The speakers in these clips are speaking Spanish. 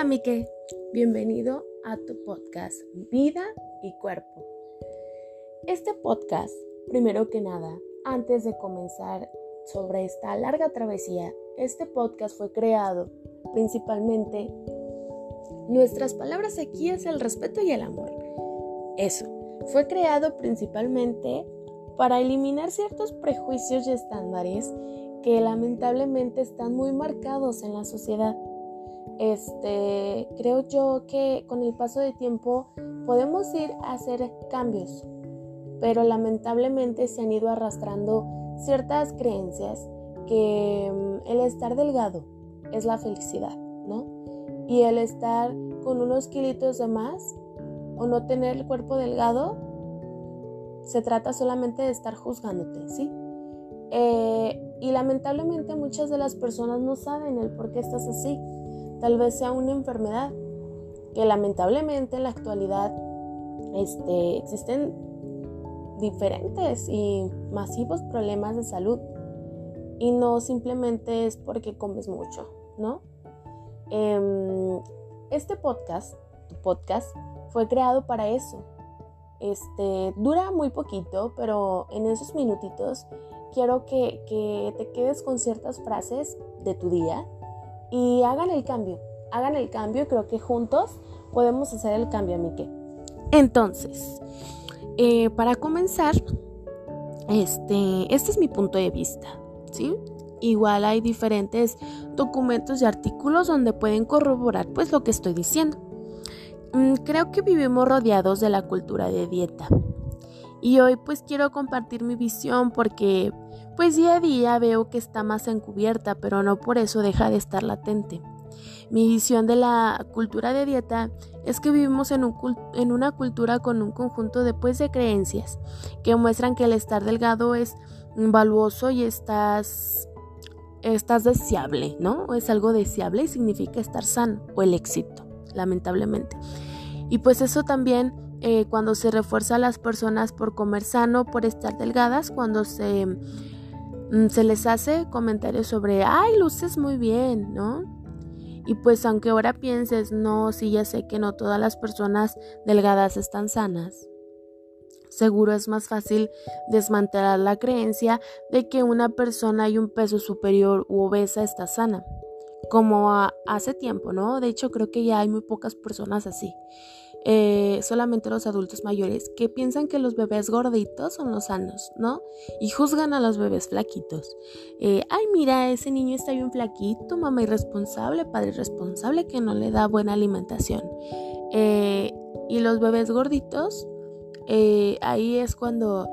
Hola Mike, bienvenido a tu podcast Vida y Cuerpo. Este podcast, primero que nada, antes de comenzar sobre esta larga travesía, este podcast fue creado principalmente, nuestras palabras aquí es el respeto y el amor. Eso, fue creado principalmente para eliminar ciertos prejuicios y estándares que lamentablemente están muy marcados en la sociedad este, creo yo que con el paso del tiempo podemos ir a hacer cambios, pero lamentablemente se han ido arrastrando ciertas creencias que mm, el estar delgado es la felicidad, ¿no? Y el estar con unos kilitos de más o no tener el cuerpo delgado, se trata solamente de estar juzgándote, ¿sí? Eh, y lamentablemente muchas de las personas no saben el por qué estás así tal vez sea una enfermedad que lamentablemente en la actualidad este, existen diferentes y masivos problemas de salud y no simplemente es porque comes mucho, ¿no? Em, este podcast, tu podcast, fue creado para eso. Este dura muy poquito, pero en esos minutitos quiero que, que te quedes con ciertas frases de tu día y hagan el cambio. Hagan el cambio y creo que juntos podemos hacer el cambio, Mike. Entonces, eh, para comenzar, este, este es mi punto de vista, ¿sí? Igual hay diferentes documentos y artículos donde pueden corroborar pues lo que estoy diciendo. Mm, creo que vivimos rodeados de la cultura de dieta. Y hoy pues quiero compartir mi visión porque pues día a día veo que está más encubierta, pero no por eso deja de estar latente. Mi visión de la cultura de dieta es que vivimos en, una cultura con un conjunto de, pues, de creencias que muestran que el estar delgado es valuoso y estás, estás deseable, ¿no? Es algo deseable y significa estar sano o el éxito, lamentablemente. Y pues eso también eh, cuando se refuerza a las personas por comer sano, por estar delgadas, cuando se Mm, se les hace comentarios sobre, ay, luces muy bien, ¿no? Y pues aunque ahora pienses, no, sí, ya sé que no todas las personas delgadas están sanas, seguro es más fácil desmantelar la creencia de que una persona y un peso superior u obesa está sana, como hace tiempo, ¿no? De hecho, creo que ya hay muy pocas personas así. Eh, solamente los adultos mayores que piensan que los bebés gorditos son los sanos, ¿no? Y juzgan a los bebés flaquitos. Eh, ay, mira, ese niño está bien flaquito, mamá irresponsable, padre irresponsable que no le da buena alimentación. Eh, y los bebés gorditos, ahí es cuando,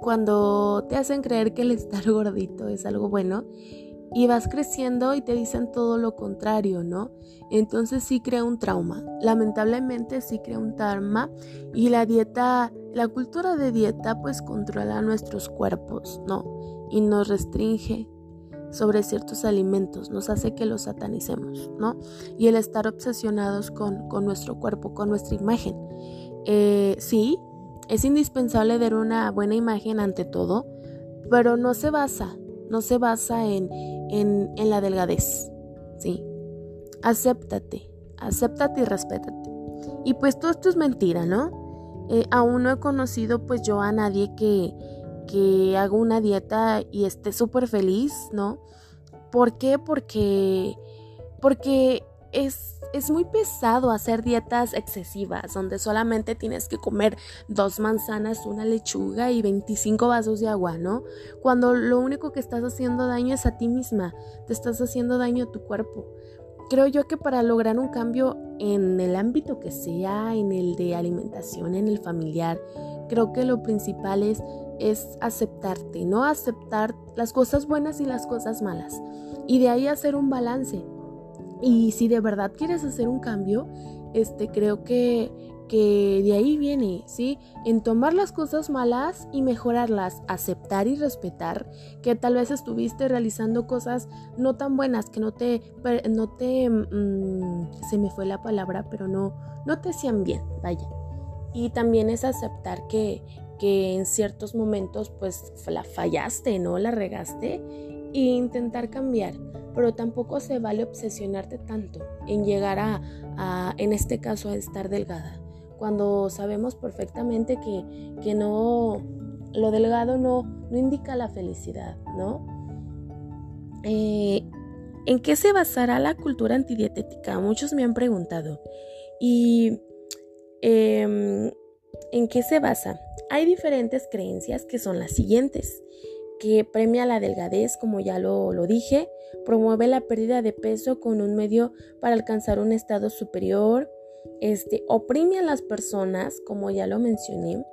cuando te hacen creer que el estar gordito es algo bueno y vas creciendo y te dicen todo lo contrario, ¿no? Entonces sí crea un trauma. Lamentablemente sí crea un trauma y la dieta, la cultura de dieta pues controla nuestros cuerpos, ¿no? Y nos restringe sobre ciertos alimentos, nos hace que los satanicemos, ¿no? Y el estar obsesionados con, con nuestro cuerpo, con nuestra imagen. Eh, sí, es indispensable dar una buena imagen ante todo, pero no se basa, no se basa en, en, la delgadez, ¿sí? Acéptate, acéptate y respétate. Y pues todo esto es mentira, ¿no? Eh, aún no he conocido pues yo a nadie que, que haga una dieta y esté súper feliz, ¿no? ¿Por qué? Porque, porque es, muy pesado hacer dietas excesivas, donde solamente tienes que comer dos manzanas, una lechuga y 25 vasos de agua, ¿no? Cuando lo único que estás haciendo daño es a ti misma, te estás haciendo daño a tu cuerpo. Creo yo que para lograr un cambio en el ámbito que sea, en el de alimentación, en el familiar, creo que lo principal es aceptarte, ¿no? Aceptar las cosas buenas y las cosas malas. Y de ahí hacer un balance y si de verdad quieres hacer un cambio, este, creo que, que de ahí viene, ¿sí? En tomar las cosas malas y mejorarlas, aceptar y respetar que tal vez estuviste realizando cosas no tan buenas, que no te, no te, mm, se me fue la palabra, pero no, no te hacían bien, vaya. Y también es aceptar que, que en ciertos momentos pues la fallaste, ¿no? La regaste e intentar cambiar. pero tampoco se vale obsesionarte tanto en llegar a, en este caso, a estar delgada, cuando sabemos perfectamente que, que no, lo delgado no, no indica la felicidad, ¿no? Eh, ¿En qué se basará la cultura antidietética? Muchos me han preguntado. ¿Y em, en qué se basa? Hay diferentes creencias que son las siguientes, que premia la delgadez, como ya lo, lo dije, promueve la pérdida de peso con un medio para alcanzar un estado superior, este, oprime a las personas, como ya lo mencioné,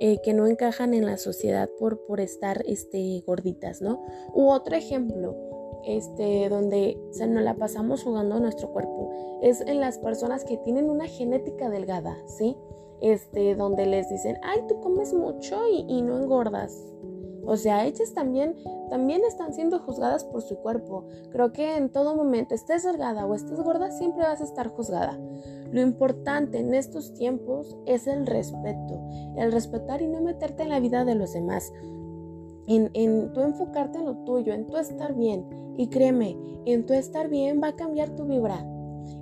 eh, que no encajan en la sociedad por, por estar este, gorditas, ¿no? U otro ejemplo, este, donde se nos la pasamos jugando a nuestro cuerpo, es en las personas que tienen una genética delgada, ¿sí? Este, donde les dicen, ay, tú comes mucho y no engordas. O sea, ellas también, también están siendo juzgadas por su cuerpo. Creo que en todo momento, estés delgada o estés gorda, siempre vas a estar juzgada. Lo importante en estos tiempos es el respeto, el respetar y no meterte en la vida de los demás. En, en tú enfocarte en lo tuyo, en tu estar bien. Y créeme, en tu estar bien va a cambiar tu vibra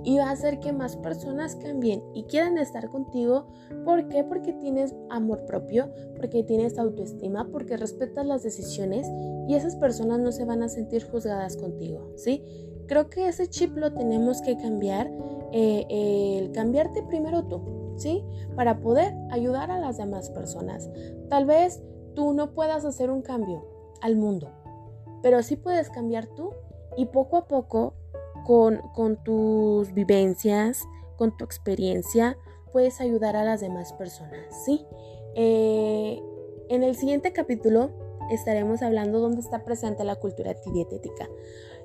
y va a hacer que más personas cambien y quieran estar contigo. ¿Por qué? Porque tienes amor propio, porque tienes autoestima, porque respetas las decisiones y esas personas no se van a sentir juzgadas contigo, ¿sí? Creo que ese chip lo tenemos que cambiar, eh, el cambiarte primero tú, ¿sí? Para poder ayudar a las demás personas. Tal vez tú no puedas hacer un cambio al mundo, pero sí puedes cambiar tú y poco a poco con, tus vivencias, con tu experiencia, puedes ayudar a las demás personas, ¿sí? Eh, en el siguiente capítulo estaremos hablando dónde está presente la cultura antidietética.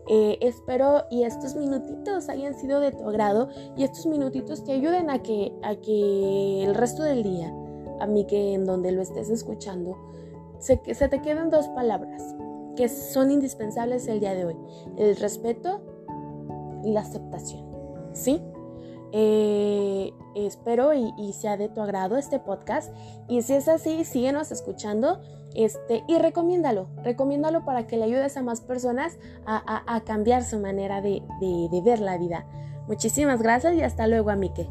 Eh, espero y estos minutitos hayan sido de tu agrado y estos minutitos te ayuden a que, a que el resto del día, a mí que en donde lo estés escuchando, se, se te queden dos palabras que son indispensables el día de hoy. El respeto la aceptación. ¿Sí? Eh, espero y, sea de tu agrado este podcast. Y si es así, síguenos escuchando este, y recomiéndalo. Recomiéndalo para que le ayudes a más personas a, cambiar su manera de, de ver la vida. Muchísimas gracias y hasta luego, Amike.